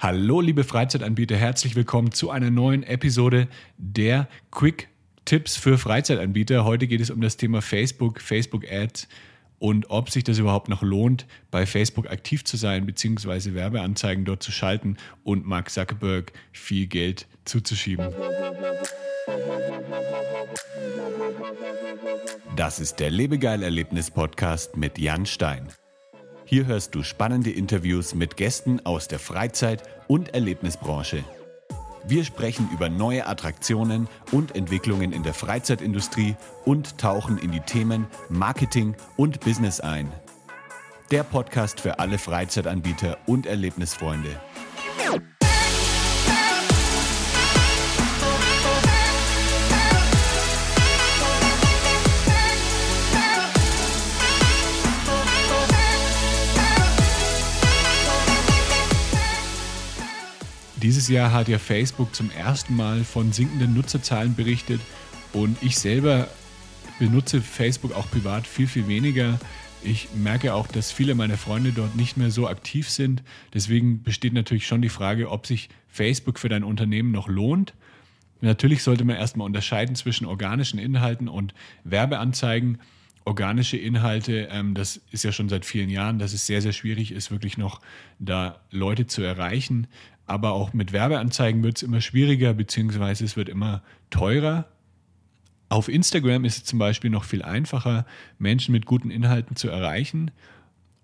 Hallo, liebe Freizeitanbieter, herzlich willkommen zu einer neuen Episode der Quick Tipps für Freizeitanbieter. Heute geht es um das Thema Facebook, Facebook Ads und ob sich das überhaupt noch lohnt, bei Facebook aktiv zu sein, beziehungsweise Werbeanzeigen dort zu schalten und Mark Zuckerberg viel Geld zuzuschieben. Das ist der Lebegeil-Erlebnis-Podcast mit Jan Stein. Hier hörst du spannende Interviews mit Gästen aus der Freizeit- und Erlebnisbranche. Wir sprechen über neue Attraktionen und Entwicklungen in der Freizeitindustrie und tauchen in die Themen Marketing und Business ein. Der Podcast für alle Freizeitanbieter und Erlebnisfreunde. Dieses Jahr hat ja Facebook zum ersten Mal von sinkenden Nutzerzahlen berichtet und ich selber benutze Facebook auch privat viel, viel weniger. Ich merke auch, dass viele meiner Freunde dort nicht mehr so aktiv sind. Deswegen besteht natürlich schon die Frage, ob sich Facebook für dein Unternehmen noch lohnt. Natürlich sollte man erstmal unterscheiden zwischen organischen Inhalten und Werbeanzeigen. Organische Inhalte, ähm, das ist ja schon seit vielen Jahren, dass es sehr, sehr schwierig ist, wirklich noch da Leute zu erreichen. Aber auch mit Werbeanzeigen wird es immer schwieriger, beziehungsweise es wird immer teurer. Auf Instagram ist es zum Beispiel noch viel einfacher, Menschen mit guten Inhalten zu erreichen.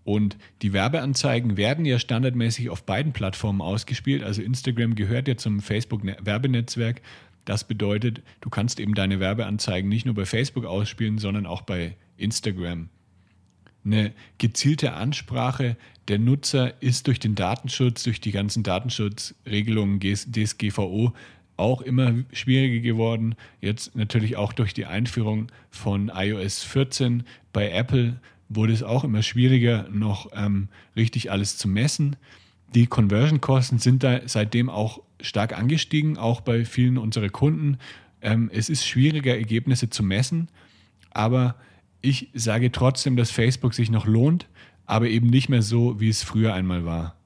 Und die Werbeanzeigen werden ja standardmäßig auf beiden Plattformen ausgespielt. Also Instagram gehört ja zum Facebook-Werbenetzwerk. Das bedeutet, du kannst eben deine Werbeanzeigen nicht nur bei Facebook ausspielen, sondern auch bei Instagram. Eine gezielte Ansprache der Nutzer ist durch den Datenschutz, durch die ganzen Datenschutzregelungen DSGVO auch immer schwieriger geworden. Jetzt natürlich auch durch die Einführung von iOS 14 bei Apple wurde es auch immer schwieriger, noch ähm, richtig alles zu messen. Die Conversion-Kosten sind da seitdem auch stark angestiegen, auch bei vielen unserer Kunden. Ähm, es ist schwieriger, Ergebnisse zu messen, aber ich sage trotzdem, dass Facebook sich noch lohnt, aber eben nicht mehr so, wie es früher einmal war.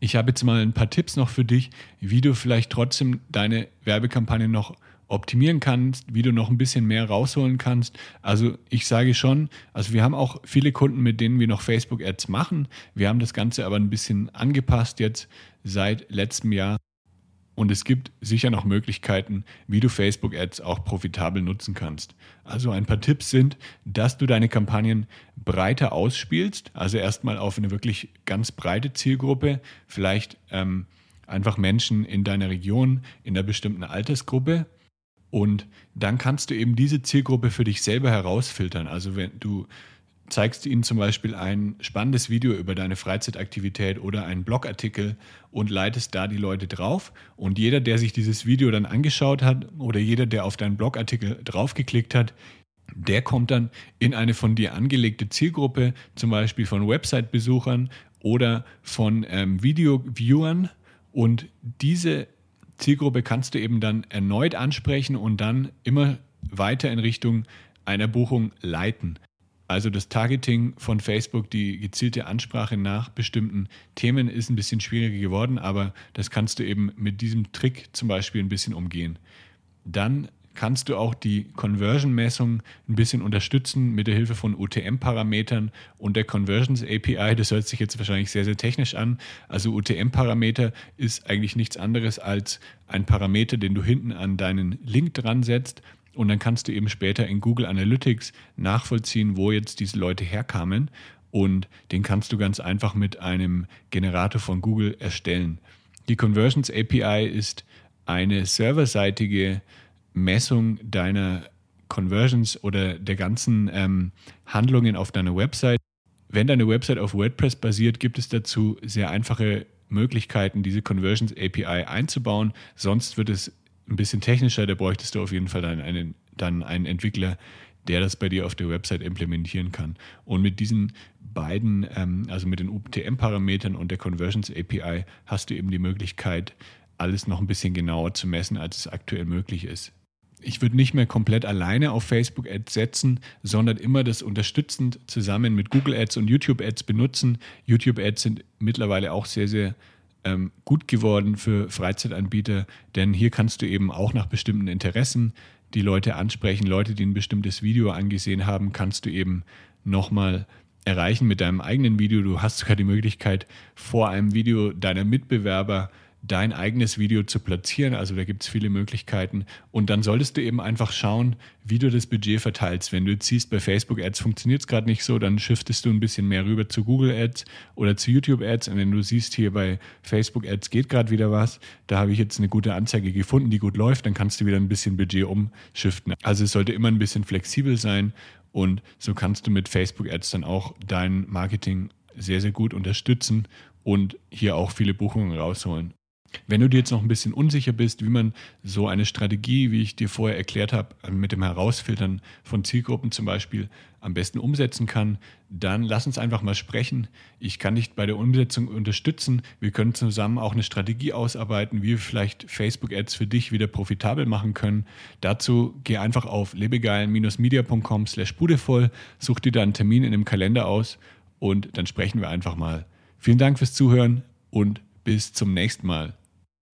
Ich habe jetzt mal ein paar Tipps noch für dich, wie du vielleicht trotzdem deine Werbekampagne noch optimieren kannst, wie du noch ein bisschen mehr rausholen kannst. Also ich sage schon, also wir haben auch viele Kunden, mit denen wir noch Facebook-Ads machen. Wir haben das Ganze aber ein bisschen angepasst jetzt seit letztem Jahr. Und es gibt sicher noch Möglichkeiten, wie du Facebook-Ads auch profitabel nutzen kannst. Also ein paar Tipps sind, dass du deine Kampagnen breiter ausspielst, also erstmal auf eine wirklich ganz breite Zielgruppe, vielleicht ähm, einfach Menschen in deiner Region, in einer bestimmten Altersgruppe. Und dann kannst du eben diese Zielgruppe für dich selber herausfiltern. Also wenn du zeigst ihnen zum Beispiel ein spannendes Video über deine Freizeitaktivität oder einen Blogartikel und leitest da die Leute drauf. Und jeder, der sich dieses Video dann angeschaut hat oder jeder, der auf deinen Blogartikel draufgeklickt hat, der kommt dann in eine von dir angelegte Zielgruppe, zum Beispiel von Website-Besuchern oder von ähm, Video-Viewern. Und diese Zielgruppe kannst du eben dann erneut ansprechen und dann immer weiter in Richtung einer Buchung leiten. Also das Targeting von Facebook, die gezielte Ansprache nach bestimmten Themen ist ein bisschen schwieriger geworden, aber das kannst du eben mit diesem Trick zum Beispiel ein bisschen umgehen. Dann kannst du auch die Conversion-Messung ein bisschen unterstützen mit der Hilfe von UTM-Parametern und der Conversions API. Das hört sich jetzt wahrscheinlich sehr, sehr technisch an. Also UTM-Parameter ist eigentlich nichts anderes als ein Parameter, den du hinten an deinen Link dran setzt und dann kannst du eben später in Google Analytics nachvollziehen, wo jetzt diese Leute herkamen. Und den kannst du ganz einfach mit einem Generator von Google erstellen. Die Conversions API ist eine serverseitige Messung deiner Conversions oder der ganzen ähm, Handlungen auf deiner Website. Wenn deine Website auf WordPress basiert, gibt es dazu sehr einfache Möglichkeiten, diese Conversions API einzubauen. Sonst wird es ein bisschen technischer, da bräuchtest du auf jeden Fall dann einen, dann einen Entwickler, der das bei dir auf der Website implementieren kann. Und mit diesen beiden, ähm, also mit den UTM-Parametern und der Conversions API, hast du eben die Möglichkeit, alles noch ein bisschen genauer zu messen, als es aktuell möglich ist. Ich würde nicht mehr komplett alleine auf Facebook Ads setzen, sondern immer das unterstützend zusammen mit Google Ads und YouTube Ads benutzen. YouTube Ads sind mittlerweile auch sehr, sehr ähm, gut geworden für Freizeitanbieter, denn hier kannst du eben auch nach bestimmten Interessen die Leute ansprechen. Leute, die ein bestimmtes Video angesehen haben, kannst du eben nochmal erreichen mit deinem eigenen Video. Du hast sogar die Möglichkeit, vor einem Video deiner Mitbewerber dein eigenes Video zu platzieren. Also da gibt es viele Möglichkeiten. Und dann solltest du eben einfach schauen, wie du das Budget verteilst. Wenn du jetzt siehst, bei Facebook Ads funktioniert es gerade nicht so, dann shiftest du ein bisschen mehr rüber zu Google Ads oder zu YouTube Ads. Und wenn du siehst, hier bei Facebook Ads geht gerade wieder was, da habe ich jetzt eine gute Anzeige gefunden, die gut läuft, dann kannst du wieder ein bisschen Budget umschiften. Also es sollte immer ein bisschen flexibel sein und so kannst du mit Facebook Ads dann auch dein Marketing sehr, sehr gut unterstützen und hier auch viele Buchungen rausholen. Wenn du dir jetzt noch ein bisschen unsicher bist, wie man so eine Strategie, wie ich dir vorher erklärt habe, mit dem Herausfiltern von Zielgruppen zum Beispiel am besten umsetzen kann, dann lass uns einfach mal sprechen. Ich kann dich bei der Umsetzung unterstützen. Wir können zusammen auch eine Strategie ausarbeiten, wie wir vielleicht Facebook-Ads für dich wieder profitabel machen können. Dazu geh einfach auf lebegeil-media.com slash budevoll, such dir da einen Termin in dem Kalender aus und dann sprechen wir einfach mal. Vielen Dank fürs Zuhören und bis zum nächsten Mal.